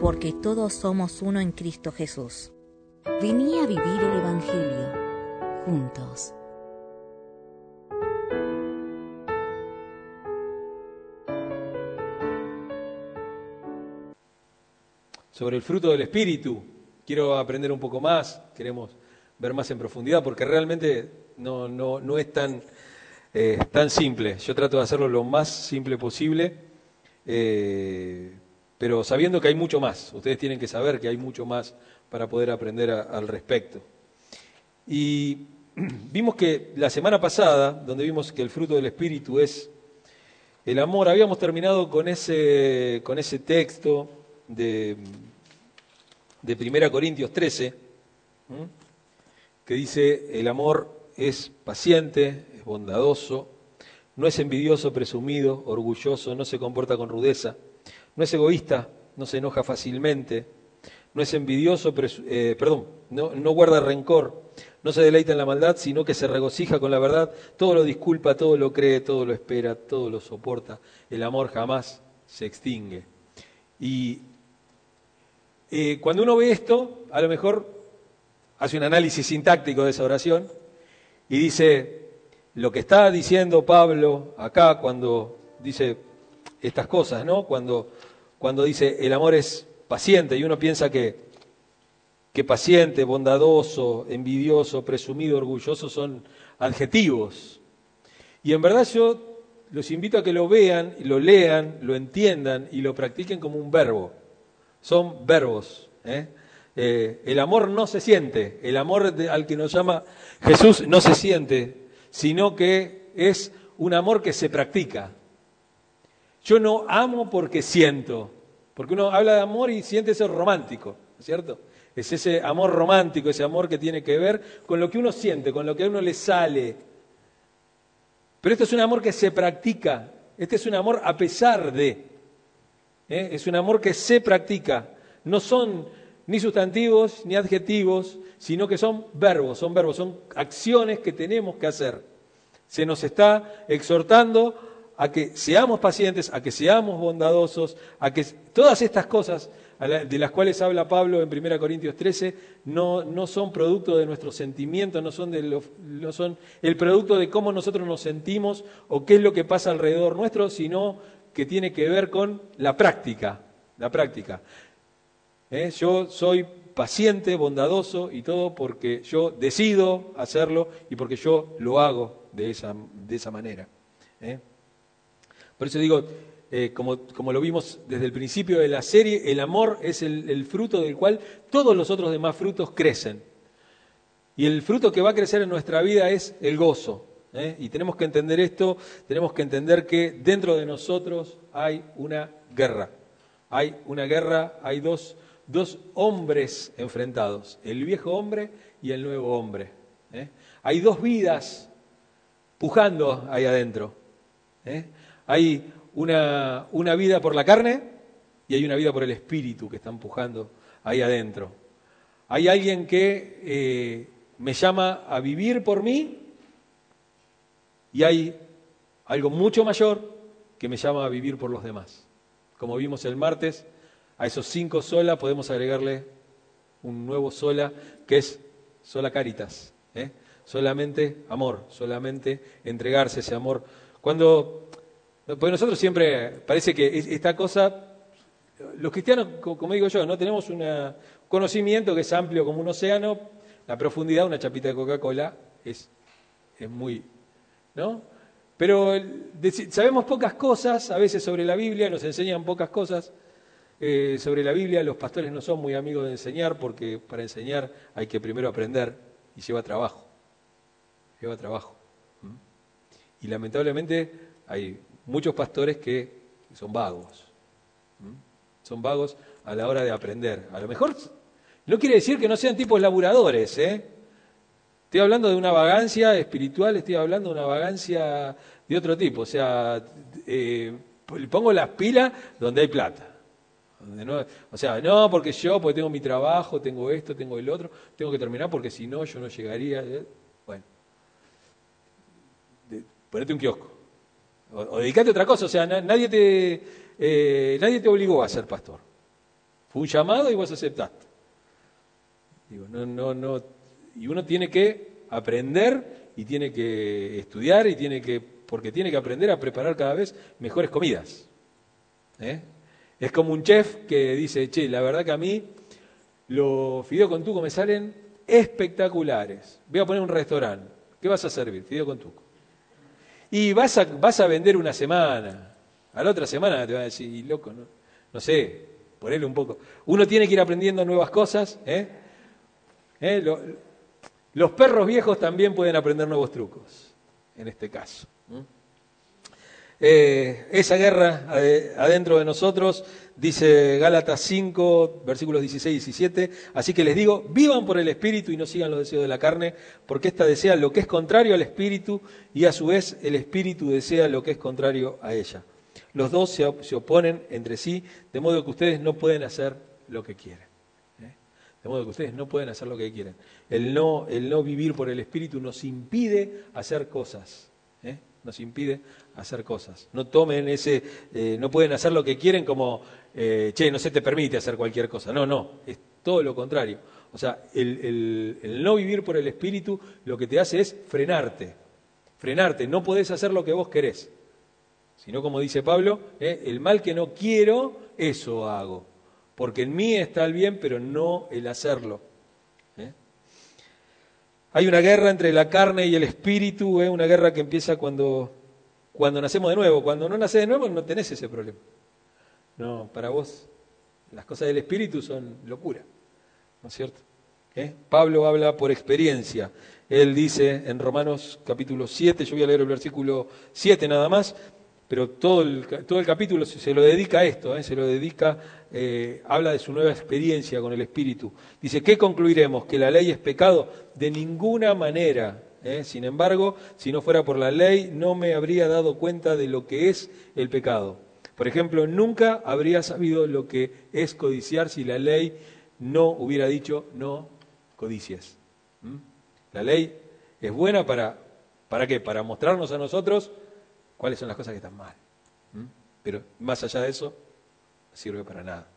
Porque todos somos uno en Cristo Jesús. Vení a vivir el Evangelio juntos. sobre el fruto del Espíritu. Quiero aprender un poco más, queremos ver más en profundidad, porque realmente no, no, no es tan, eh, tan simple. Yo trato de hacerlo lo más simple posible, eh, pero sabiendo que hay mucho más. Ustedes tienen que saber que hay mucho más para poder aprender al respecto. Y vimos que la semana pasada, donde vimos que el fruto del Espíritu es el amor, habíamos terminado con ese, con ese texto de, de 1 Corintios 13, que dice, el amor es paciente, es bondadoso, no es envidioso, presumido, orgulloso, no se comporta con rudeza, no es egoísta, no se enoja fácilmente, no es envidioso, eh, perdón, no, guarda rencor, no se deleita en la maldad, sino que se regocija con la verdad, todo lo disculpa, todo lo cree, todo lo espera, todo lo soporta. El amor jamás se extingue. Y eh, cuando uno ve esto, a lo mejor hace un análisis sintáctico de esa oración y dice, lo que está diciendo Pablo acá cuando dice estas cosas, ¿no? Cuando, cuando dice el amor es paciente y uno piensa que, que paciente, bondadoso, envidioso, presumido, orgulloso son adjetivos. Y en verdad yo los invito a que lo vean, lo lean, lo entiendan y lo practiquen como un verbo son verbos. ¿eh? Eh, el amor no se siente, el amor al que nos llama Jesús no se siente, sino que es un amor que se practica. Yo no amo porque siento, porque uno habla de amor y siente eso romántico, ¿cierto? Es ese amor romántico, ese amor que tiene que ver con lo que uno siente, con lo que a uno le sale. Pero esto es un amor que se practica, este es un amor a pesar de. ¿eh? es un amor que se practica. No son ni sustantivos ni adjetivos, sino que son verbos, son verbos, son acciones que tenemos que hacer. Se nos está exhortando a que seamos pacientes, a que seamos bondadosos, a que todas estas cosas de las cuales habla Pablo en 1 Corintios 13 no, no son producto de nuestros sentimientos, no son, de no son el producto de cómo nosotros nos sentimos o qué es lo que pasa alrededor nuestro, sino que tiene que ver con la práctica, la práctica. ¿Eh? Yo soy paciente, bondadoso y todo porque yo decido hacerlo y porque yo lo hago de esa, de esa manera. ¿eh? Por eso digo, eh, como, como, lo vimos desde el principio de la serie, el amor es el, fruto del cual todos los otros demás frutos crecen. Y el fruto que va a crecer en nuestra vida es el gozo, ¿eh? Y tenemos que entender esto, tenemos que entender que dentro de nosotros hay una guerra. Hay una guerra, hay dos, dos hombres enfrentados, el viejo hombre y el nuevo hombre. ¿eh? Hay dos vidas pujando ahí adentro. Hay una, vida por la carne y hay una vida por el espíritu que están pujando ahí adentro. Hay alguien que me llama a vivir por mí y hay algo mucho mayor que me llama a vivir por los demás. Como vimos el martes, a esos cinco sola podemos agregarle un nuevo sola que es sola caritas. ¿eh? Solamente amor, solamente entregarse ese amor. Cuando, pues nosotros siempre, parece que esta cosa, los cristianos, como digo yo, no tenemos un conocimiento que es amplio como un océano, la profundidad, una chapita de Coca-Cola, es, es muy, ¿no? Pero sabemos pocas cosas, a veces sobre la Biblia, nos enseñan pocas cosas. Eh, sobre la Biblia los pastores no son muy amigos de enseñar porque para enseñar hay que primero aprender y lleva trabajo. Lleva trabajo. Y lamentablemente hay muchos pastores que son vagos. Son vagos a la hora de aprender. A lo mejor no quiere decir que no sean tipos laburadores, ¿eh? Estoy hablando de una vagancia espiritual, estoy hablando de una vagancia de otro tipo. O sea, eh, pongo las pilas donde hay plata. o sea, no, porque yo, porque tengo mi trabajo, tengo esto, tengo el otro, tengo que terminar porque si no, yo no llegaría. ¿eh? Bueno, ponete un kiosco. O, dedicate a otra cosa. O sea, nadie, te, eh, nadie te obligó a ser pastor. Fue un llamado y vos aceptaste. Digo, no, no, no, y uno tiene que aprender y tiene que estudiar y tiene que, porque tiene que aprender a preparar cada vez mejores comidas. ¿eh? Es como un chef que dice, che, la verdad que a mí los fideos con tuco me salen espectaculares. Voy a poner un restaurante. ¿Qué vas a servir? Fideo con tuco. Y vas a, vas a vender una semana. A la otra semana te van a decir, loco, no, no sé, ponele un poco. Uno tiene que ir aprendiendo nuevas cosas. ¿eh? ¿Eh? los perros viejos también pueden aprender nuevos trucos, en este caso. Eh, esa guerra adentro de nosotros, dice Gálatas 5, versículos 16 y 17, así que les digo, vivan por el Espíritu y no sigan los deseos de la carne, porque ésta desea lo que es contrario al Espíritu y a su vez el Espíritu desea lo que es contrario a ella. Los dos se oponen entre sí, de modo que ustedes no pueden hacer lo que quieren. De modo que ustedes no pueden hacer lo que quieren. El no, el no vivir por el Espíritu nos impide hacer cosas. ¿eh? Nos impide hacer cosas. No tomen ese, eh, no pueden hacer lo que quieren como, eh, che, no se te permite hacer cualquier cosa. No, no, es todo lo contrario. O sea, el, el no vivir por el Espíritu lo que te hace es frenarte. Frenarte, no podés hacer lo que vos querés. Sino, como dice Pablo, el mal que no quiero, eso hago porque en mí está el bien, pero no el hacerlo. Hay una guerra entre la carne y el espíritu, ¿eh? una guerra que empieza cuando, cuando nacemos de nuevo. Cuando no naces de nuevo no tenés ese problema. No, para vos las cosas del espíritu son locura, ¿no es cierto? ¿Eh? Pablo habla por experiencia. Él dice en Romanos capítulo 7, yo voy a leer el versículo 7 nada más, pero todo el, todo el capítulo se, lo dedica a esto, ¿eh? se lo dedica, eh, habla de su nueva experiencia con el Espíritu. Dice, ¿qué concluiremos? ¿Que la ley es pecado? De ninguna manera. ¿eh? Sin embargo, si no fuera por la ley, no me habría dado cuenta de lo que es el pecado. Por ejemplo, nunca habría sabido lo que es codiciar si la ley no hubiera dicho no codicies. ¿Mm? La ley es buena para, ¿para qué? Para mostrarnos a nosotros cuáles son las cosas que están mal. Pero más allá de eso, sirve para nada.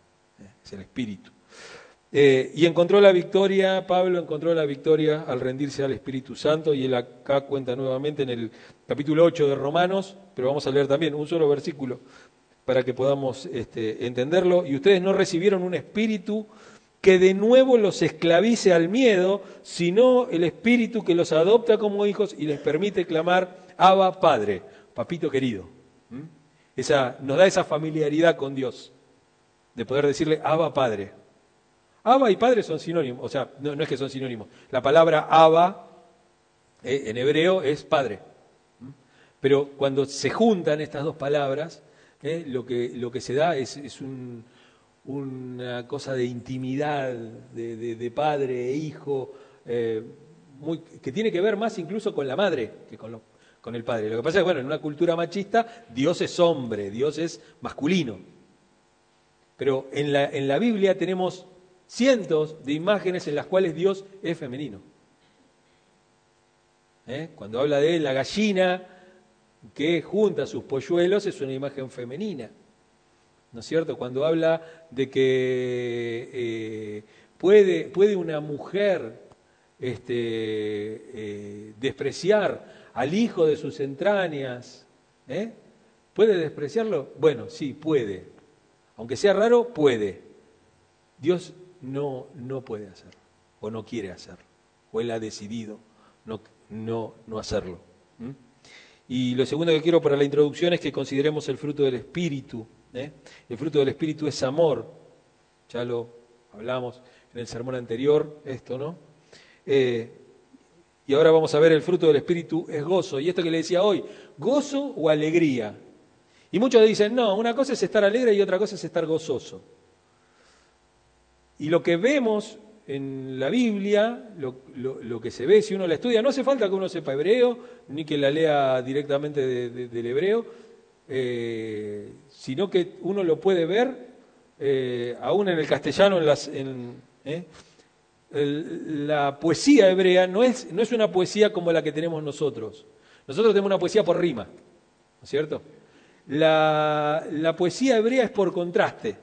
¿eh? Es el espíritu. Eh, y encontró la victoria, Pablo encontró la victoria al rendirse al Espíritu Santo, y él acá cuenta nuevamente en el capítulo 8 de Romanos, pero vamos a leer también un solo versículo para que podamos este, entenderlo. Y ustedes no recibieron un espíritu que de nuevo los esclavice al miedo, sino el espíritu que los adopta como hijos y les permite clamar, Abba Padre papito querido. Esa, nos da esa familiaridad con Dios, de poder decirle Abba Padre. Abba y Padre son sinónimos, o sea, no, es que son sinónimos. La palabra Abba eh, en hebreo es Padre. Pero cuando se juntan estas dos palabras, eh, lo, que, se da es, una cosa de intimidad, de, padre e hijo, eh, que tiene que ver más incluso con la madre que con los con el Padre. Lo que pasa es que, bueno, en una cultura machista, Dios es hombre, Dios es masculino. Pero en la, en la Biblia tenemos cientos de imágenes en las cuales Dios es femenino. ¿Eh? Cuando habla de la gallina que junta sus polluelos, es una imagen femenina. ¿No es cierto? Cuando habla de que eh, puede, puede, una mujer este, eh, despreciar al hijo de sus entrañas. ¿eh? ¿Puede despreciarlo? Bueno, sí, puede. Aunque sea raro, puede. Dios no, no puede hacerlo, o no quiere hacerlo, o Él ha decidido no, no, no hacerlo. Y lo segundo que quiero para la introducción es que consideremos el fruto del Espíritu. ¿eh? El fruto del Espíritu es amor. Ya lo hablamos en el sermón anterior, esto, ¿no? Eh, y ahora vamos a ver el fruto del Espíritu es gozo. Y esto que le decía hoy, gozo o alegría. Y muchos dicen, no, una cosa es estar alegre y otra cosa es estar gozoso. Y lo que vemos en la Biblia, lo, que se ve si uno la estudia, no hace falta que uno sepa hebreo, ni que la lea directamente del hebreo, eh, sino que uno lo puede ver eh, aún en el castellano, en las, eh, la poesía hebrea no es, no es una poesía como la que tenemos nosotros. Nosotros tenemos una poesía por rima, ¿no es cierto? La, la poesía hebrea es por contraste,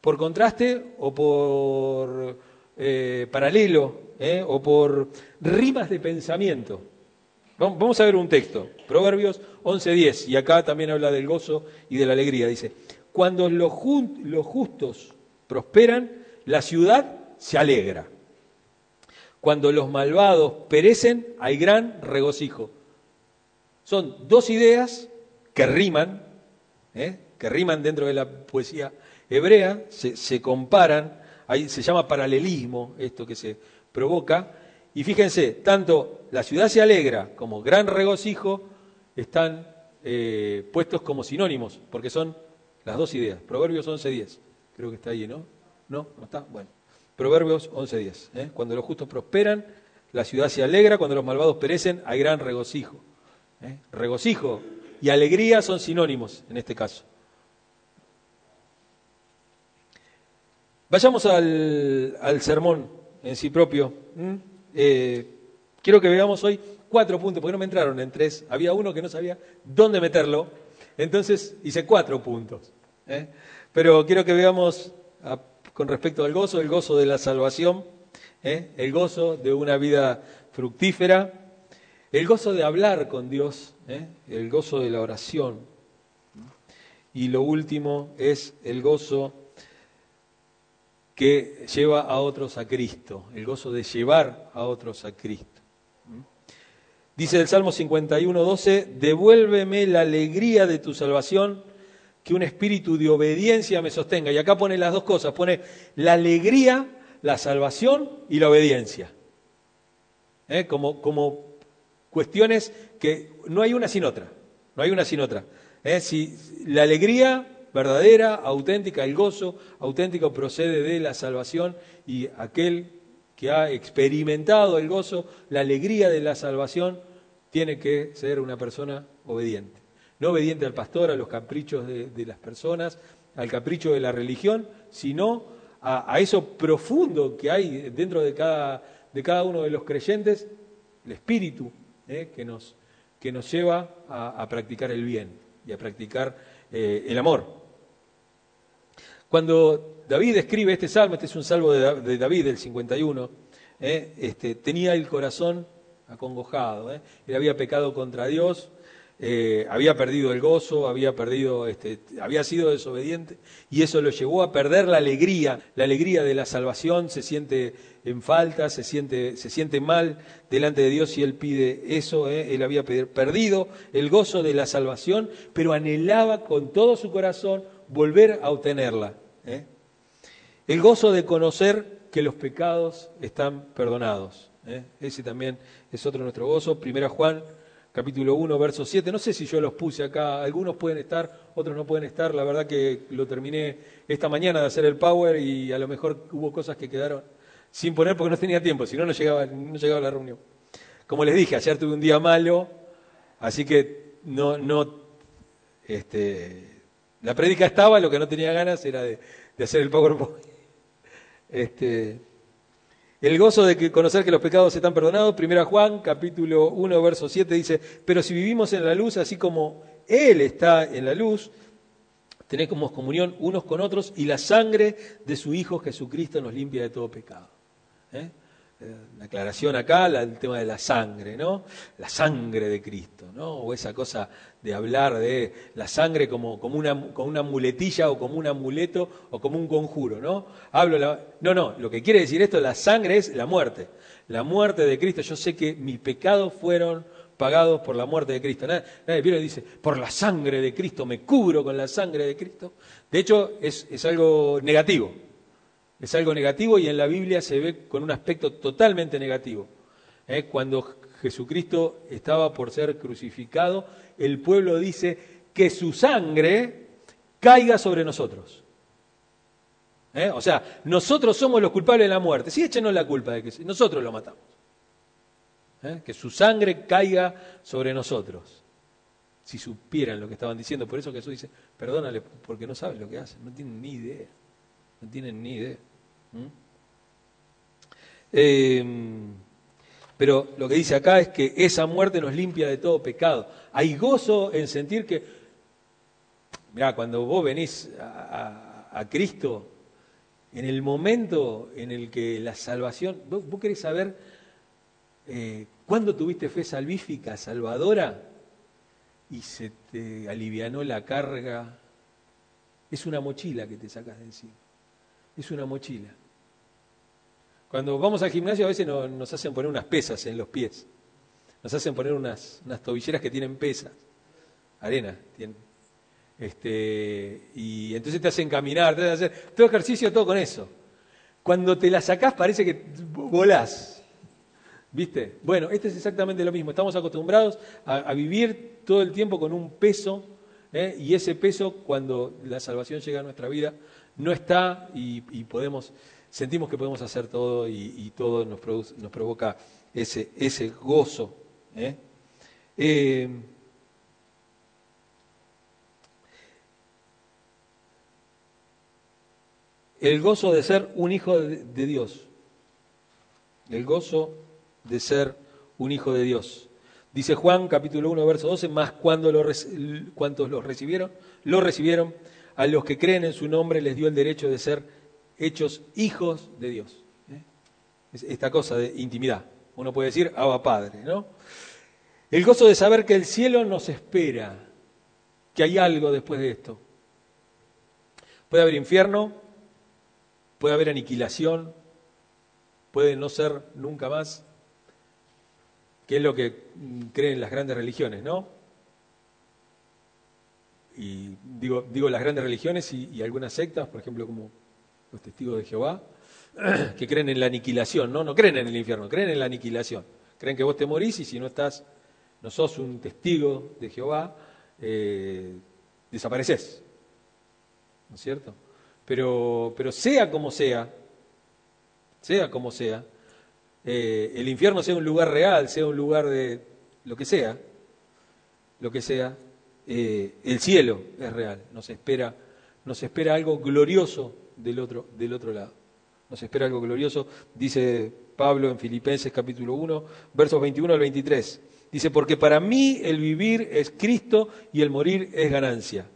por contraste o por eh, paralelo o por rimas de pensamiento. Vamos a ver un texto, Proverbios 11.10, y acá también habla del gozo y de la alegría. Dice, cuando los, justos prosperan, la ciudad se alegra. Cuando los malvados perecen, hay gran regocijo. Son dos ideas que riman, ¿eh? que riman dentro de la poesía hebrea, se, comparan, ahí se llama paralelismo esto que se provoca, y fíjense, tanto la ciudad se alegra como gran regocijo están eh, puestos como sinónimos, porque son las dos ideas. Proverbios 11.10. Creo que está ahí, ¿no? ¿No? ¿No está? Bueno. Proverbios 11.10. ¿eh? Cuando los justos prosperan, la ciudad se alegra. Cuando los malvados perecen, hay gran regocijo. ¿eh? Regocijo y alegría son sinónimos en este caso. Vayamos al, sermón en sí propio. Eh, quiero que veamos hoy cuatro puntos, porque no me entraron en tres. Había uno que no sabía dónde meterlo. Entonces hice cuatro puntos. ¿eh? Pero quiero que veamos con respecto al gozo, el gozo de la salvación, ¿eh? el gozo de una vida fructífera, el gozo de hablar con Dios, ¿eh? el gozo de la oración. Y lo último es el gozo que lleva a otros a Cristo, el gozo de llevar a otros a Cristo. Dice el Salmo 51, 12, devuélveme la alegría de tu salvación, que un espíritu de obediencia me sostenga. Y acá pone las dos cosas, pone la alegría, la salvación y la obediencia. ¿Eh? Como, como, cuestiones que no hay una sin otra, no hay una sin otra. ¿Eh? Si la alegría verdadera, auténtica, el gozo auténtico procede de la salvación y aquel que ha experimentado el gozo, la alegría de la salvación, tiene que ser una persona obediente. No obediente al pastor, a los caprichos de, las personas, al capricho de la religión, sino a, eso profundo que hay dentro de cada, de cada, uno de los creyentes, el espíritu eh, que, nos, que, nos, lleva a, practicar el bien y a practicar eh, el amor. Cuando David escribe este salmo, este es un salmo de, David del 51, eh, este, tenía el corazón acongojado. Él había pecado contra Dios, eh, había perdido el gozo, había perdido, este, había sido desobediente y eso lo llevó a perder la alegría, la alegría de la salvación. Se siente en falta, se siente, se siente mal delante de Dios y él pide eso. Él había perdido el gozo de la salvación, pero anhelaba con todo su corazón volver a obtenerla. El gozo de conocer que los pecados están perdonados. ¿eh? Ese también es otro nuestro gozo. Primera Juan, capítulo 1, verso 7. No sé si yo los puse acá. Algunos pueden estar, otros no pueden estar. La verdad que lo terminé esta mañana de hacer el power y a lo mejor hubo cosas que quedaron sin poner porque no tenía tiempo. Si no, no llegaba, no llegaba a la reunión. Como les dije, ayer tuve un día malo, así que no, no, este, la prédica estaba, lo que no tenía ganas era de, hacer el PowerPoint. Este, el gozo de conocer que los pecados están perdonados, Primera Juan, capítulo 1, verso 7 dice, pero si vivimos en la luz, así como Él está en la luz, tenemos comunión unos con otros y la sangre de su Hijo Jesucristo nos limpia de todo pecado. ¿Eh? La aclaración acá, el tema de la sangre, ¿no? La sangre de Cristo, ¿no? O esa cosa de hablar de la sangre como, como, una, una muletilla o como un amuleto o como un conjuro, ¿no? Hablo no, no, lo que quiere decir esto, la sangre es la muerte. La muerte de Cristo. Yo sé que mis pecados fueron pagados por la muerte de Cristo. Nadie, nadie dice, por la sangre de Cristo, me cubro con la sangre de Cristo. De hecho, es, es algo negativo es algo negativo y en la Biblia se ve con un aspecto totalmente negativo. ¿eh? Cuando Jesucristo estaba por ser crucificado, el pueblo dice que su sangre caiga sobre nosotros. ¿Eh? O sea, nosotros somos los culpables de la muerte. Sí, échenos la culpa de que nosotros lo matamos. ¿Eh? Que su sangre caiga sobre nosotros. Si supieran lo que estaban diciendo. Por eso Jesús dice, perdónale, porque no saben lo que hacen. No tienen ni idea. No tienen ni idea. ¿Mm? Em, pero lo que dice acá es que esa muerte nos limpia de todo pecado. Hay gozo en sentir que, mira, cuando vos venís a, Cristo, en el momento en el que la salvación, vos, querés saber eh, cuándo tuviste fe salvífica, salvadora, y se te alivianó la carga, es una mochila que te sacas de encima. Es una mochila. Cuando vamos al gimnasio a veces nos, hacen poner unas pesas en los pies. Nos hacen poner unas, unas tobilleras que tienen pesas. Arena. Este, y entonces te hacen caminar, te hacen hacer todo ejercicio, todo con eso. Cuando te la sacás parece que volás. ¿Viste? Bueno, este es exactamente lo mismo. Estamos acostumbrados a, vivir todo el tiempo con un peso, ¿eh? y ese peso, cuando la salvación llega a nuestra vida, no está y podemos sentimos que podemos hacer todo y, todo nos, nos, provoca ese, ese gozo. ¿eh? Eh, el gozo de ser un hijo de, Dios. El gozo de ser un hijo de Dios. Dice Juan capítulo 1, verso 12, más cuando lo, cuantos lo recibieron, lo recibieron, a los que creen en su nombre les dio el derecho de ser hechos hijos de Dios. ¿eh? Esta cosa de intimidad. Uno puede decir, Abba Padre, ¿no? El gozo de saber que el cielo nos espera, que hay algo después de esto. Puede haber infierno, puede haber aniquilación, puede no ser nunca más, que es lo que creen las grandes religiones, ¿no? Y digo, digo las grandes religiones y algunas sectas, por ejemplo, como los testigos de Jehová, que creen en la aniquilación, no, no creen en el infierno, creen en la aniquilación. Creen que vos te morís y si no estás, no sos un testigo de Jehová, eh, desapareces. ¿No es cierto? Pero, pero sea como sea, sea como sea, eh, el infierno sea un lugar real, sea un lugar de lo que sea, lo que sea, eh, el cielo es real, nos espera, nos espera algo glorioso del otro, del otro lado. Nos espera algo glorioso, dice Pablo en Filipenses capítulo 1, versos 21 al 23. Dice, porque para mí el vivir es Cristo y el morir es ganancia.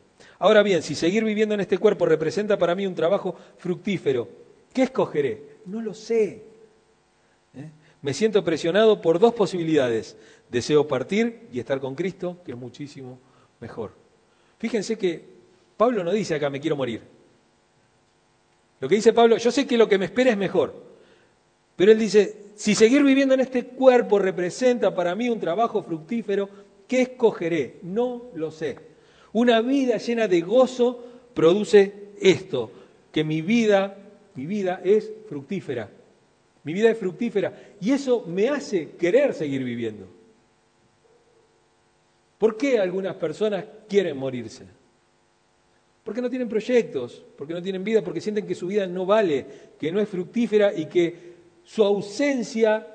Ahora bien, si seguir viviendo en este cuerpo representa para mí un trabajo fructífero, ¿qué escogeré? No lo sé. ¿Eh? Me siento presionado por dos posibilidades. Deseo partir y estar con Cristo, que es muchísimo mejor. Fíjense que Pablo no dice acá me quiero morir. Lo que dice Pablo, yo sé que lo que me espera es mejor, pero él dice, si seguir viviendo en este cuerpo representa para mí un trabajo fructífero, ¿qué escogeré? No lo sé. Una vida llena de gozo produce esto, que mi vida, mi vida es fructífera. Mi vida es fructífera y eso me hace querer seguir viviendo. ¿Por qué algunas personas quieren morirse? Porque no tienen proyectos, porque no tienen vida, porque sienten que su vida no vale, que no es fructífera y que su ausencia,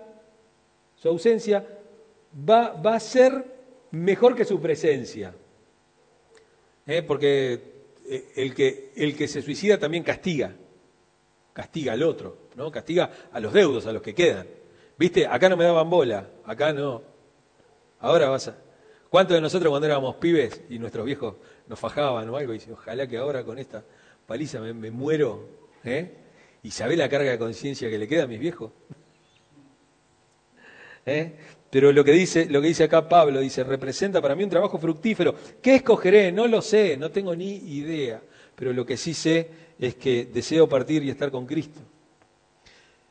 su ausencia va, va a ser mejor que su presencia. ¿Eh? Porque eh, el que, el que se suicida también castiga, castiga al otro, ¿no? castiga a los deudos, a los que quedan. ¿Viste? Acá no me daban bola, acá no. Ahora vas a... ¿Cuántos de nosotros cuando éramos pibes y nuestros viejos nos fajaban o algo, y dice, ojalá que ahora con esta paliza me, muero, ¿eh? Y sabe la carga de conciencia que le queda a mis viejos. ¿Eh? Pero lo que, dice, lo que dice acá Pablo, dice, representa para mí un trabajo fructífero. ¿Qué escogeré? No lo sé, no tengo ni idea. Pero lo que sí sé es que deseo partir y estar con Cristo.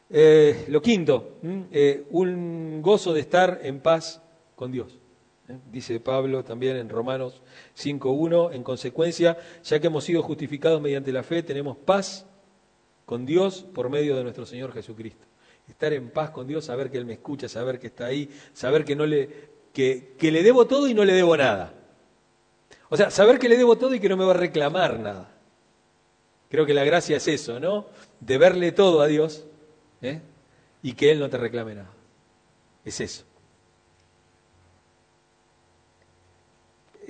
Eh, lo quinto, eh, un gozo de estar en paz con Dios. Dice Pablo también en Romanos 5.1, en consecuencia, ya que hemos sido justificados mediante la fe, tenemos paz con Dios por medio de nuestro Señor Jesucristo. Estar en paz con Dios, saber que Él me escucha, saber que está ahí, saber que, no le, que, que le debo todo y no le debo nada. O sea, saber que le debo todo y que no me va a reclamar nada. Creo que la gracia es eso, ¿no? De verle todo a Dios ¿eh? y que Él no te reclame nada. Es eso.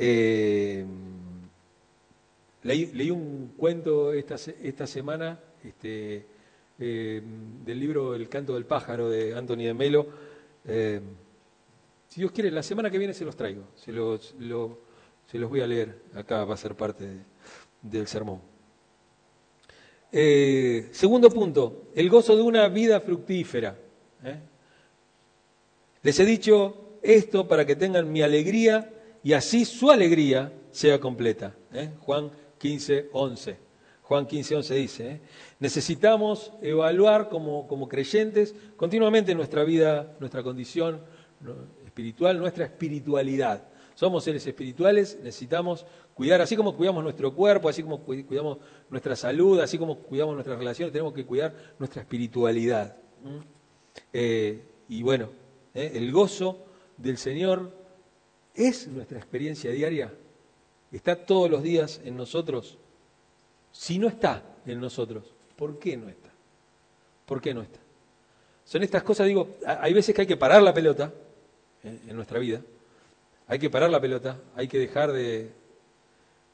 Eh, leí, un cuento esta, semana este, eh, del libro El canto del pájaro de Anthony de Melo. Eh, si Dios quiere, la semana que viene se los traigo, se los voy a leer, acá va a ser parte del sermón. segundo punto, el gozo de una vida fructífera. Les he dicho esto para que tengan mi alegría y así su alegría sea completa. ¿eh? Juan 15, 11. Juan 15, 11 dice, ¿eh? necesitamos evaluar como, como, creyentes continuamente nuestra vida, nuestra condición espiritual, nuestra espiritualidad. Somos seres espirituales, necesitamos cuidar, así como cuidamos nuestro cuerpo, así como cuidamos nuestra salud, así como cuidamos nuestras relaciones, tenemos que cuidar nuestra espiritualidad. Eh, y bueno, el gozo del Señor ¿Es nuestra experiencia diaria? ¿Está todos los días en nosotros? Si no está en nosotros, ¿por qué no está? ¿Por qué no está? Son estas cosas, digo, hay veces que hay que parar la pelota ¿eh? en nuestra vida, hay que parar la pelota, hay que dejar de,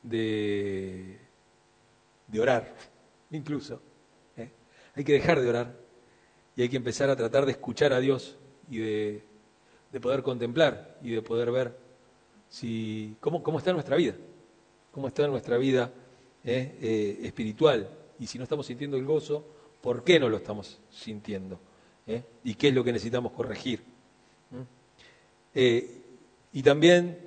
de, orar, incluso. ¿eh? Hay que dejar de orar y hay que empezar a tratar de escuchar a Dios y de, de poder contemplar y de poder ver si, cómo, está nuestra vida, cómo está nuestra vida eh, eh, espiritual. Y si no estamos sintiendo el gozo, ¿por qué no lo estamos sintiendo? ¿Eh? ¿Y qué es lo que necesitamos corregir? y también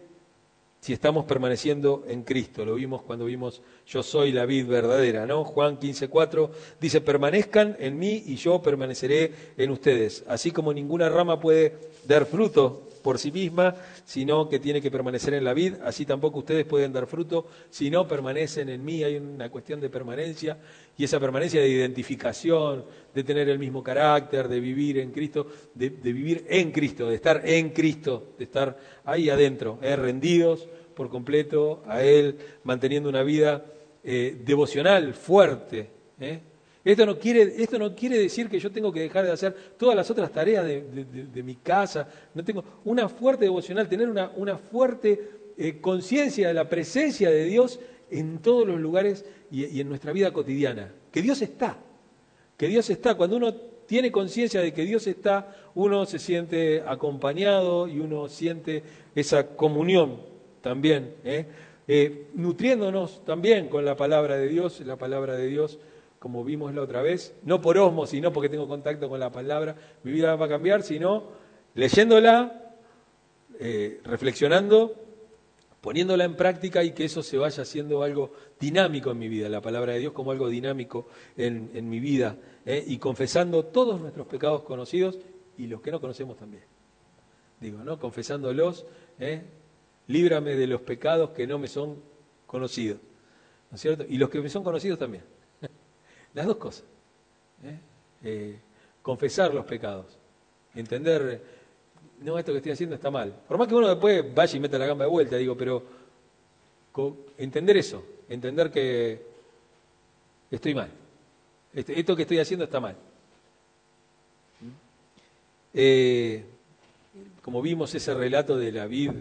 si estamos permaneciendo en Cristo. Lo vimos cuando vimos yo soy la vid verdadera, ¿no? Juan 15:4 dice, "Permanezcan en mí y yo permaneceré en ustedes." Así como ninguna rama puede dar fruto por sí misma, sino que tiene que permanecer en la vid. Así tampoco ustedes pueden dar fruto si no permanecen en mí. Hay una cuestión de permanencia y esa permanencia de identificación, de tener el mismo carácter, de vivir en Cristo, de, vivir en Cristo, de estar en Cristo, de estar ahí adentro, eh, rendidos por completo a Él, manteniendo una vida eh, devocional fuerte. Eh, esto no, quiere, esto no quiere decir que yo tengo que dejar de hacer todas las otras tareas de, mi casa. No tengo una fuerte devocional, tener una, una fuerte eh, conciencia de la presencia de Dios en todos los lugares y, en nuestra vida cotidiana. Que Dios está, que Dios está. Cuando uno tiene conciencia de que Dios está, uno se siente acompañado y uno siente esa comunión también, ¿eh? Eh, nutriéndonos también con la palabra de Dios, la palabra de Dios como vimos la otra vez, no por osmo, sino porque tengo contacto con la palabra, mi vida va a cambiar, sino leyéndola, eh, reflexionando, poniéndola en práctica y que eso se vaya haciendo algo dinámico en mi vida, la palabra de Dios como algo dinámico en, mi vida, eh, y confesando todos nuestros pecados conocidos y los que no conocemos también. Digo, ¿no? Confesándolos, eh, líbrame de los pecados que no me son conocidos, ¿no es cierto? Y los que me son conocidos también. Las dos cosas. ¿eh? Eh, confesar los pecados. Entender, no, esto que estoy haciendo está mal. Por más que uno después vaya y meta la gamba de vuelta, digo, pero entender eso, entender que estoy mal. Este, esto que estoy haciendo está mal. ¿Mm? Eh, como vimos, ese relato de la vida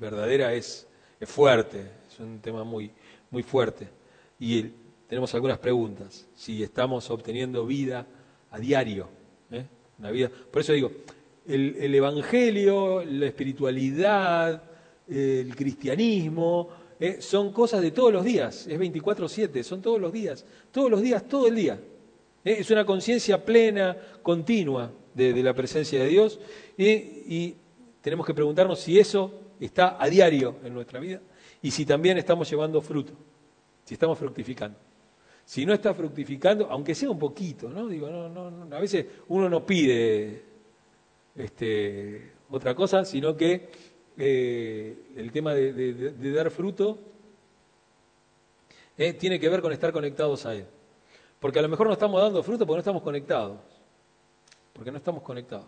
verdadera es, es, fuerte, es un tema muy, muy fuerte. Y el, tenemos algunas preguntas. Si estamos obteniendo vida a diario, ¿eh? Por eso digo, el, evangelio, la espiritualidad, el cristianismo, ¿eh? son cosas de todos los días. Es 24/7, son todos los días, todos los días, todo el día. ¿eh? Es una conciencia plena, continua de, la presencia de Dios y tenemos que preguntarnos si eso está a diario en nuestra vida y si también estamos llevando fruto, si estamos fructificando. Si no está fructificando, aunque sea un poquito, ¿no? Digo, no, no, a veces uno no pide este, otra cosa, sino que eh, el tema de, dar fruto eh, tiene que ver con estar conectados a Él. Porque a lo mejor no estamos dando fruto porque no estamos conectados. Porque no estamos conectados.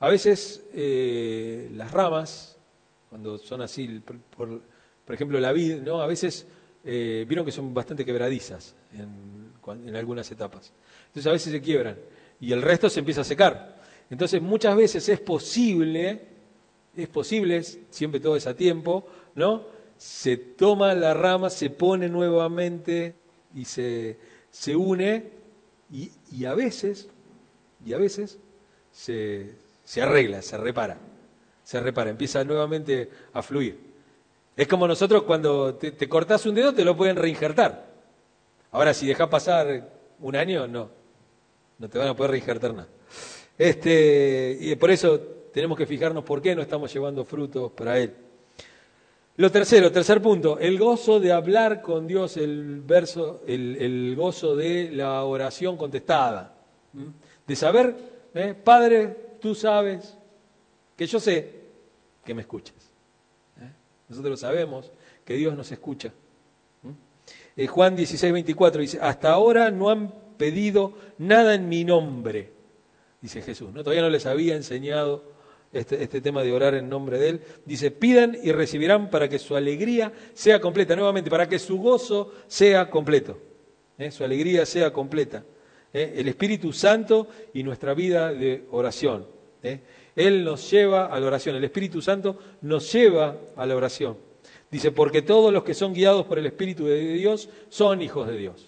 A veces eh, las ramas, cuando son así, por, por ejemplo la vid, ¿no? a veces eh, vieron que son bastante quebradizas en, en algunas etapas. Entonces a veces se quiebran y el resto se empieza a secar. Entonces muchas veces es posible, es posible, siempre todo es a tiempo, ¿no? Se toma la rama, se pone nuevamente y se, se une y, y, a veces, y a veces se, se arregla, se repara, se repara, empieza nuevamente a fluir. Es como nosotros cuando te, te cortás un dedo te lo pueden reinjertar. Ahora si dejas pasar un año, no, no te van a poder reinjertar nada. Este, y por eso tenemos que fijarnos por qué no estamos llevando frutos para Él. Lo tercero, tercer punto, el gozo de hablar con Dios, el verso, el, gozo de la oración contestada. De saber, ¿eh? Padre, tú sabes que yo sé que me escuchas. Nosotros sabemos, que Dios nos escucha. Eh, Juan 16, 24 dice, hasta ahora no han pedido nada en mi nombre dice Jesús. Todavía no les había enseñado este, este, tema de orar en nombre de Él. Dice, pidan y recibirán para que su alegría sea completa. Nuevamente, para que su gozo sea completo. ¿eh? Su alegría sea completa. ¿eh? El Espíritu Santo y nuestra vida de oración. Él nos lleva a la oración. El Espíritu Santo nos lleva a la oración. Dice, porque todos los que son guiados por el Espíritu de Dios son hijos de Dios.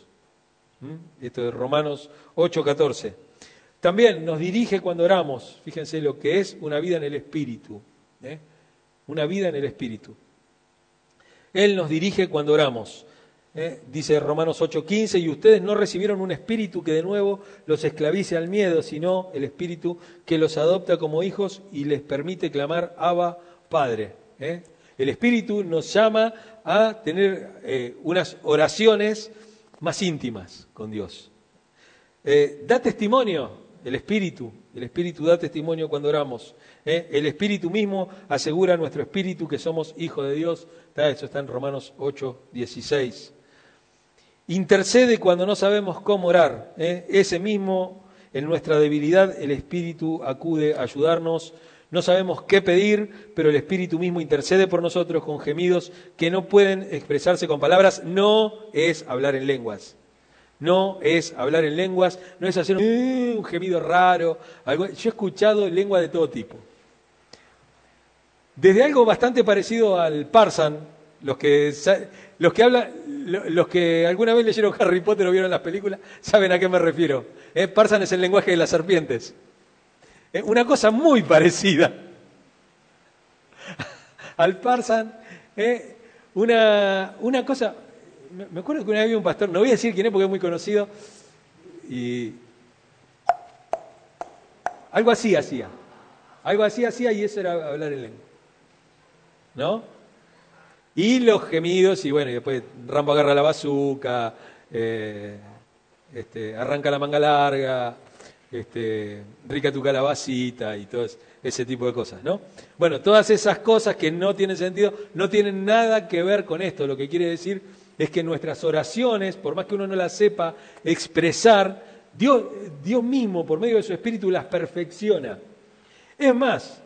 ¿Mm? Esto es Romanos 8, 14. También nos dirige cuando oramos, fíjense lo que es una vida en el Espíritu, ¿eh? una vida en el Espíritu. Él nos dirige cuando oramos. ¿Eh? Dice Romanos 8:15, y ustedes no recibieron un espíritu que de nuevo los esclavice al miedo, sino el espíritu que los adopta como hijos y les permite clamar Abba Padre. ¿eh? El espíritu nos llama a tener unas oraciones más íntimas con Dios. da testimonio el Espíritu, el Espíritu da testimonio cuando oramos. ¿eh? El Espíritu mismo asegura a nuestro Espíritu que somos hijos de Dios. Eso está en Romanos 8, 16. Intercede cuando no sabemos cómo orar. ¿eh? Ese mismo, en nuestra debilidad, el Espíritu acude a ayudarnos. No sabemos qué pedir, pero el Espíritu mismo intercede por nosotros con gemidos que no pueden expresarse con palabras. No es hablar en lenguas. No es hablar en lenguas, no es hacer un, gemido raro. Yo he escuchado lengua de todo tipo. Desde algo bastante parecido al Parsan, los que, los que hablan, los que alguna vez leyeron Harry Potter o vieron las películas, saben a qué me refiero. ¿Eh? Parsan es el lenguaje de las serpientes. ¿Eh? Una cosa muy parecida al Parsan. ¿eh? Una, una cosa me acuerdo que una vez había un pastor, no voy a decir quién es porque es muy conocido, y algo así hacía. Algo así hacía y eso era hablar en lengua. ¿No? Y los gemidos, y bueno, y después Rambo agarra la bazuca, eh, este, arranca la manga larga, este, rica tu calabacita y todo ese tipo de cosas, ¿no? Bueno, todas esas cosas que no tienen sentido, no tienen nada que ver con esto, lo que quiere decir es que nuestras oraciones, por más que uno no las sepa expresar, Dios, Dios mismo, por medio de su Espíritu, las perfecciona. Es más,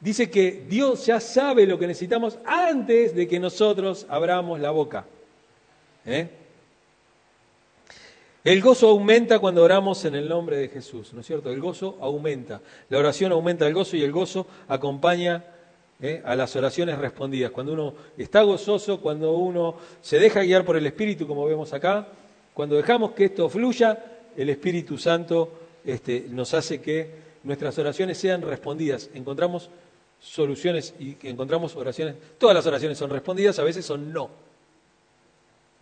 dice que Dios ya sabe lo que necesitamos antes de que nosotros abramos la boca. ¿Eh? El gozo aumenta cuando oramos en el nombre de Jesús, ¿no es cierto? El gozo aumenta. La oración aumenta el gozo y el gozo acompaña ¿eh? a las oraciones respondidas. Cuando uno está gozoso, cuando uno se deja guiar por el Espíritu, como vemos acá, cuando dejamos que esto fluya, el Espíritu Santo este, nos hace que nuestras oraciones sean respondidas. Encontramos soluciones y encontramos oraciones, todas las oraciones son respondidas, a veces son no.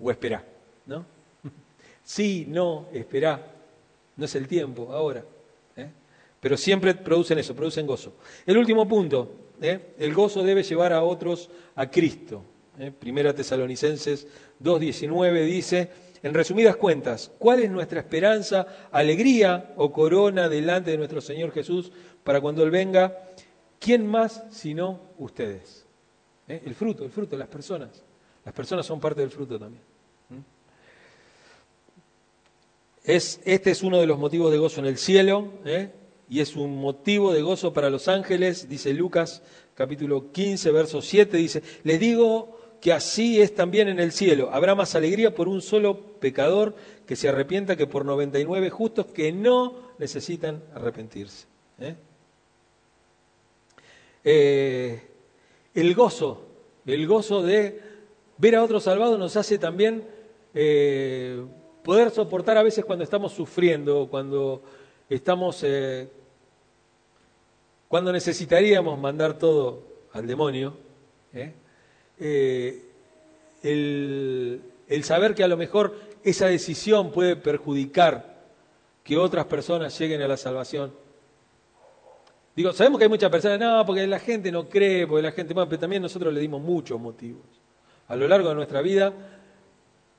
O espera, ¿no? Sí, no, espera. No es el tiempo ahora. ¿eh? Pero siempre producen eso, producen gozo. El último punto, ¿eh? el gozo debe llevar a otros a Cristo. ¿eh? Primera Tesalonicenses 2.19 dice, en resumidas cuentas, ¿cuál es nuestra esperanza, alegría o corona delante de nuestro Señor Jesús para cuando Él venga? ¿Quién más sino ustedes? ¿Eh? El fruto, el fruto, las personas. Las personas son parte del fruto también. Es, este es uno de los motivos de gozo en el cielo. ¿eh? y es un motivo de gozo para los ángeles, dice Lucas capítulo 15, verso 7, dice, les digo que así es también en el cielo. Habrá más alegría por un solo pecador que se arrepienta que por 99 justos que no necesitan arrepentirse. ¿eh? Eh, el gozo, el gozo de ver a otro salvado nos hace también eh, poder soportar a veces cuando estamos sufriendo, cuando estamos, cuando necesitaríamos mandar todo al demonio. El saber que a lo mejor esa decisión puede perjudicar que otras personas lleguen a la salvación. Digo, sabemos que hay muchas personas, no, porque la gente no cree, porque la gente, bueno, pero también nosotros le dimos muchos motivos. A lo largo de nuestra vida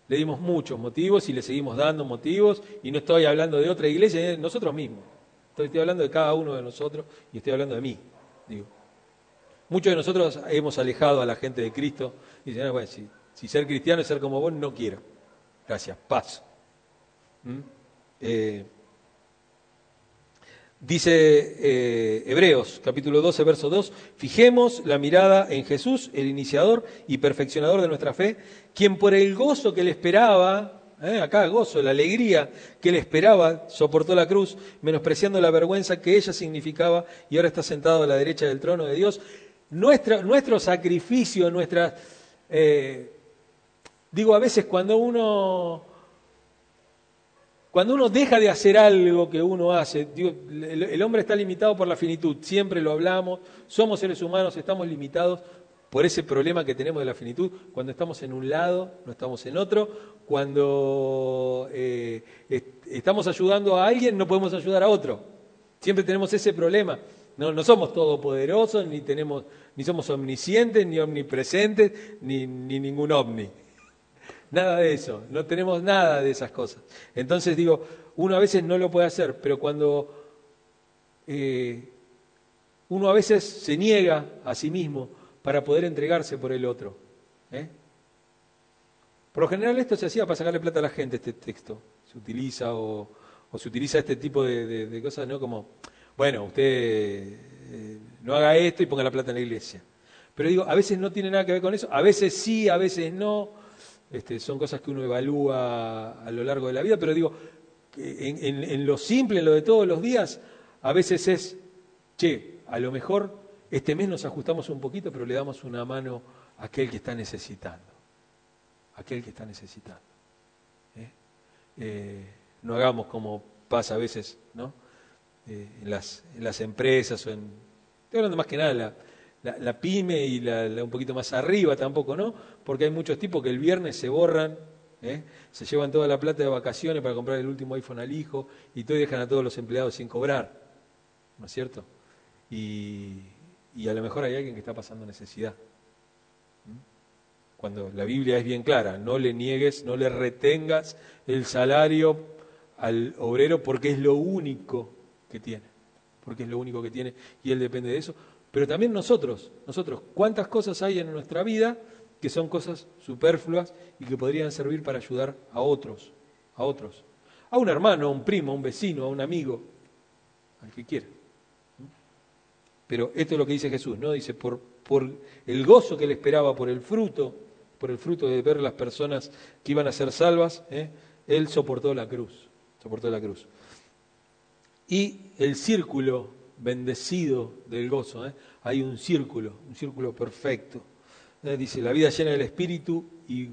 le dimos muchos motivos y le seguimos dando motivos, y no estoy hablando de otra iglesia, de nosotros mismos. Estoy, hablando de cada uno de nosotros y estoy hablando de mí. Digo. Muchos de nosotros hemos alejado a la gente de Cristo y dicen, ah, bueno, si, ser cristiano es ser como vos, no quiero. Gracias, paz. ¿Mm? Eh, dice eh, Hebreos capítulo 12, verso 2, fijemos la mirada en Jesús, el iniciador y perfeccionador de nuestra fe, quien por el gozo que le esperaba, eh, acá gozo, la alegría que le esperaba, soportó la cruz, menospreciando la vergüenza que ella significaba y ahora está sentado a la derecha del trono de Dios. nuestro sacrificio, nuestra... Digo, a veces cuando uno, cuando uno deja de hacer algo que uno hace, el, hombre está limitado por la finitud, siempre lo hablamos, somos seres humanos, estamos limitados por ese problema que tenemos de la finitud, cuando estamos en un lado, no estamos en otro, cuando eh, estamos ayudando a alguien, no podemos ayudar a otro. Siempre tenemos ese problema. No, no somos todopoderosos, ni, tenemos, ni somos omniscientes, ni omnipresentes, ni, ni ningún ovni. Nada de eso, no tenemos nada de esas cosas. Entonces digo, uno a veces no lo puede hacer, pero cuando eh, uno a veces se niega a sí mismo para poder entregarse por el otro. ¿eh? Por lo general esto se hacía para sacarle plata a la gente, este texto. Se utiliza o, se utiliza este tipo de, cosas, ¿no? Como, bueno, usted eh, no haga esto y ponga la plata en la iglesia. Pero digo, a veces no tiene nada que ver con eso, a veces sí, a veces no. Este, son cosas que uno evalúa a lo largo de la vida, pero digo, en, lo simple, en lo de todos los días, a veces es, che, a lo mejor este mes nos ajustamos un poquito, pero le damos una mano a aquel que está necesitando, aquel que está necesitando. ¿eh? Eh, no hagamos como pasa a veces, ¿no? Eh, en, las, en las empresas o en... Estoy hablando más que nada de la, la, pyme y la, un poquito más arriba tampoco, ¿no? Porque hay muchos tipos que el viernes se borran, ¿eh? se llevan toda la plata de vacaciones para comprar el último iPhone al hijo y todo dejan a todos los empleados sin cobrar, ¿no es cierto? Y, a lo mejor hay alguien que está pasando necesidad. Cuando la Biblia es bien clara, no le niegues, no le retengas el salario al obrero porque es lo único que tiene, porque es lo único que tiene y él depende de eso, pero también nosotros, nosotros, ¿cuántas cosas hay en nuestra vida que son cosas superfluas y que podrían servir para ayudar a otros, a otros? A un hermano, a un primo, a un vecino, a un amigo, al que quiera. Pero esto es lo que dice Jesús, ¿no? Dice, por, por el gozo que le esperaba, por el fruto, por el fruto de ver las personas que iban a ser salvas, ¿eh? él soportó la cruz, soportó la cruz. Y el círculo bendecido del gozo. ¿eh? Hay un círculo, un círculo perfecto. ¿eh? Dice, la vida llena del espíritu y,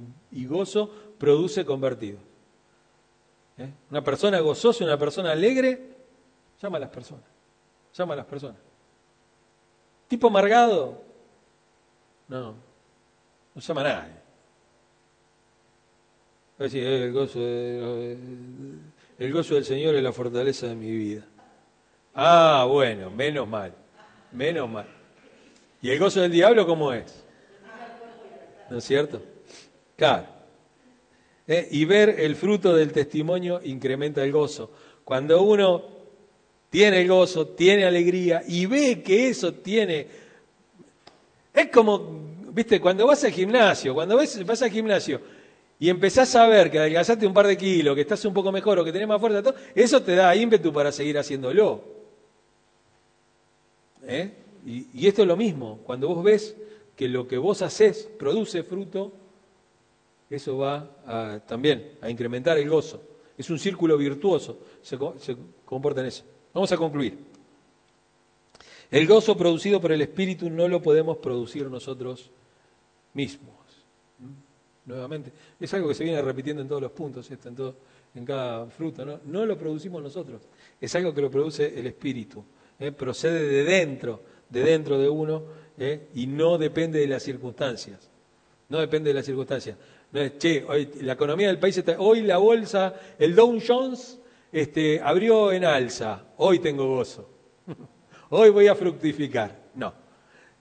gozo produce convertido. ¿eh? Una persona gozosa, una persona alegre, llama a las personas. Llama a las personas. Tipo amargado, no, no llama a nadie. el gozo, el gozo del Señor es la fortaleza de mi vida. Ah, bueno, menos mal, menos mal. ¿Y el gozo del diablo cómo es? ¿No es cierto? Claro. Eh, y ver el fruto del testimonio incrementa el gozo. Cuando uno tiene el gozo, tiene alegría y ve que eso tiene... Es como, viste, cuando vas al gimnasio, cuando vas al gimnasio y empezás a ver que adelgazaste un par de kilos, que estás un poco mejor o que tenés más fuerza, todo, eso te da ímpetu para seguir haciéndolo. ¿Eh? Y, esto es lo mismo, cuando vos ves que lo que vos haces produce fruto, eso va también a incrementar el gozo. Es un círculo virtuoso, se, se comporta en eso. Vamos a concluir. El gozo producido por el Espíritu no lo podemos producir nosotros mismos. ¿Mm? Nuevamente, es algo que se viene repitiendo en todos los puntos, en, en cada fruto. ¿no? no lo producimos nosotros, es algo que lo produce el Espíritu. ¿Eh? Procede de dentro, de dentro de uno, ¿eh? y no depende de las circunstancias. No depende de las circunstancias. No es, che, hoy, la economía del país está. Hoy la bolsa, el Dow Jones este, abrió en alza. Hoy tengo gozo. Hoy voy a fructificar. No.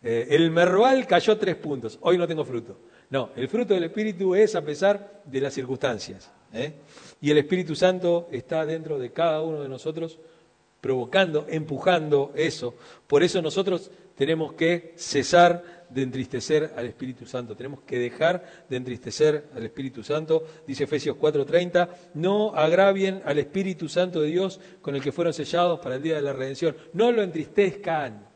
Eh, el Merval cayó tres puntos. Hoy no tengo fruto. No, el fruto del Espíritu es a pesar de las circunstancias. Y el Espíritu Santo está dentro de cada uno de nosotros, provocando, empujando eso. Por eso nosotros tenemos que cesar de entristecer al Espíritu Santo. Tenemos que dejar de entristecer al Espíritu Santo. Dice Efesios 4:30, no agravien al Espíritu Santo de Dios con el que fueron sellados para el día de la redención. No lo entristezcan,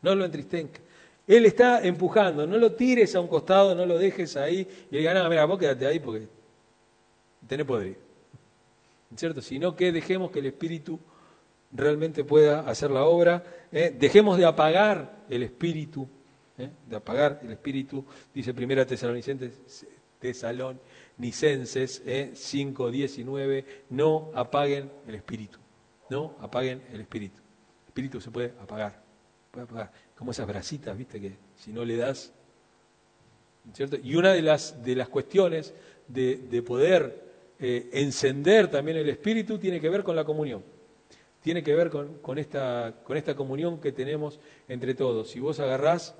no lo entristezcan. Él está empujando, no lo tires a un costado, no lo dejes ahí y diga, no, mira, vos quédate ahí porque tenés poder. ¿Cierto? Sino que dejemos que el Espíritu realmente pueda hacer la obra, ¿eh? dejemos de apagar el Espíritu ¿eh? de apagar el espíritu, dice Primera Tesalonicenses, Tesalonicenses ¿eh? 5.19, no apaguen el espíritu, no apaguen el espíritu. El espíritu se puede apagar, puede apagar, como esas brasitas, viste, que si no le das, ¿cierto? Y una de las, de las cuestiones de, poder eh, encender también el espíritu tiene que ver con la comunión tiene que ver con, con, esta, con esta comunión que tenemos entre todos. Si vos agarrás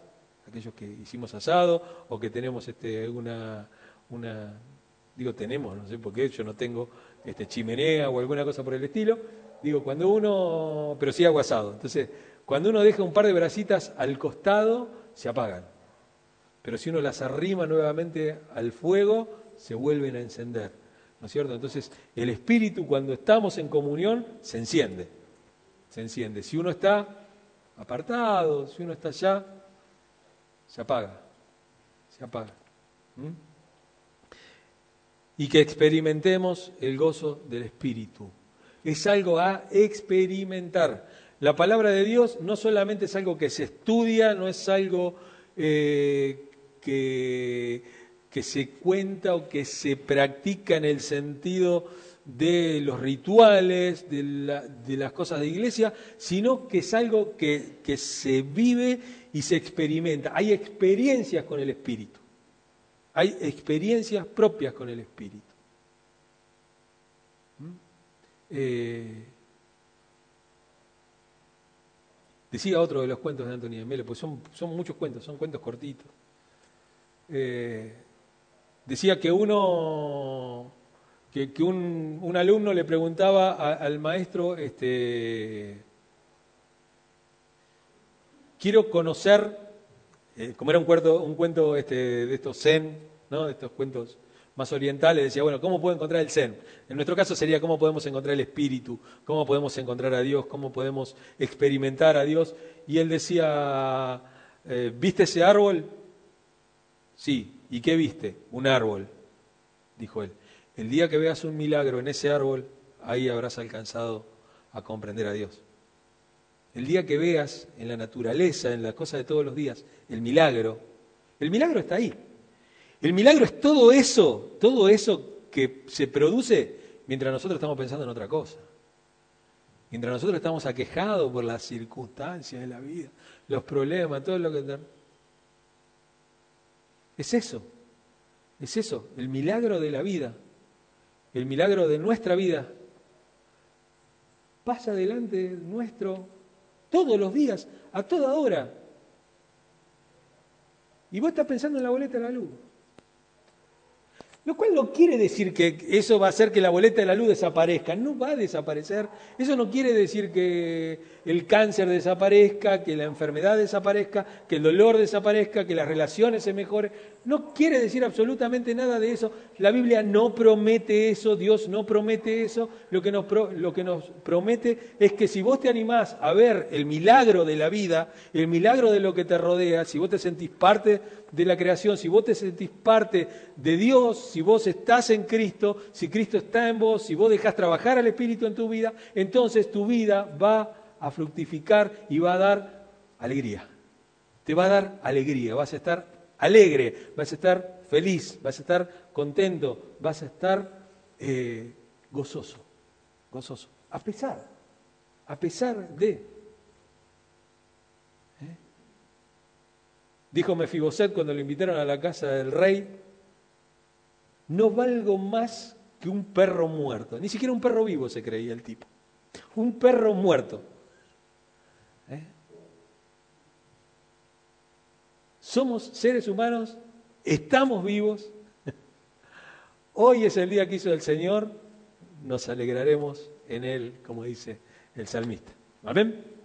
aquellos que hicimos asado o que tenemos este, una, una, digo tenemos, no sé por qué, yo no tengo este, chimenea o alguna cosa por el estilo, digo, cuando uno, pero sí hago asado, entonces, cuando uno deja un par de brasitas al costado, se apagan, pero si uno las arrima nuevamente al fuego, se vuelven a encender, ¿no es cierto? Entonces, el espíritu cuando estamos en comunión, se enciende, se enciende. Si uno está apartado, si uno está allá, se apaga, se apaga. Y que experimentemos el gozo del Espíritu. Es algo a experimentar. La palabra de Dios no solamente es algo que se estudia, no es algo eh, que, que se cuenta o que se practica en el sentido de los rituales, de, las cosas de iglesia, sino que es algo que, se vive y se experimenta. Hay experiencias con el Espíritu. Hay experiencias propias con el Espíritu. ¿Mm? Eh, decía otro de los cuentos de Antonio Mele, pues son, son, muchos cuentos, son cuentos cortitos. Eh, decía que uno, que, un, alumno le preguntaba al maestro, este, quiero conocer, eh, como era un, cuento, un cuento este, de estos zen, ¿no? de estos cuentos más orientales, decía, bueno, ¿cómo puedo encontrar el zen? En nuestro caso sería cómo podemos encontrar el espíritu, cómo podemos encontrar a Dios, cómo podemos experimentar a Dios. Y él decía, eh, ¿viste ese árbol? Sí. ¿Y qué viste? Un árbol, dijo él. El día que veas un milagro en ese árbol, ahí habrás alcanzado a comprender a Dios. El día que veas en la naturaleza, en las cosas de todos los días, el milagro, el milagro está ahí. El milagro es todo eso, todo eso que se produce mientras nosotros estamos pensando en otra cosa. Mientras nosotros estamos aquejados por las circunstancias de la vida, los problemas, todo lo que... Es eso, es eso, el milagro de la vida, el milagro de nuestra vida. Pasa delante nuestro todos los días, a toda hora. Y vos estás pensando en la boleta de la luz. Lo cual no quiere decir que eso va a hacer que la boleta de la luz desaparezca, no va a desaparecer. Eso no quiere decir que el cáncer desaparezca, que la enfermedad desaparezca, que el dolor desaparezca, que las relaciones se mejoren. No quiere decir absolutamente nada de eso. La Biblia no promete eso, Dios no promete eso. Lo que nos, lo que nos promete es que si vos te animás a ver el milagro de la vida, el milagro de lo que te rodea, si vos te sentís parte de la creación, si vos te sentís parte de Dios, si vos estás en Cristo, si Cristo está en vos, si vos dejás trabajar al Espíritu en tu vida, entonces tu vida va a fructificar y va a dar alegría. Te va a dar alegría, vas a estar alegre, vas a estar feliz, vas a estar contento, vas a estar eh, gozoso, gozoso, a pesar, a pesar de Dijo Mefiboset cuando lo invitaron a la casa del rey, no valgo más que un perro muerto. Ni siquiera un perro vivo se creía el tipo. Un perro muerto. ¿Eh? Somos seres humanos, estamos vivos. Hoy es el día que hizo el Señor, nos alegraremos en Él, como dice el salmista. Amén.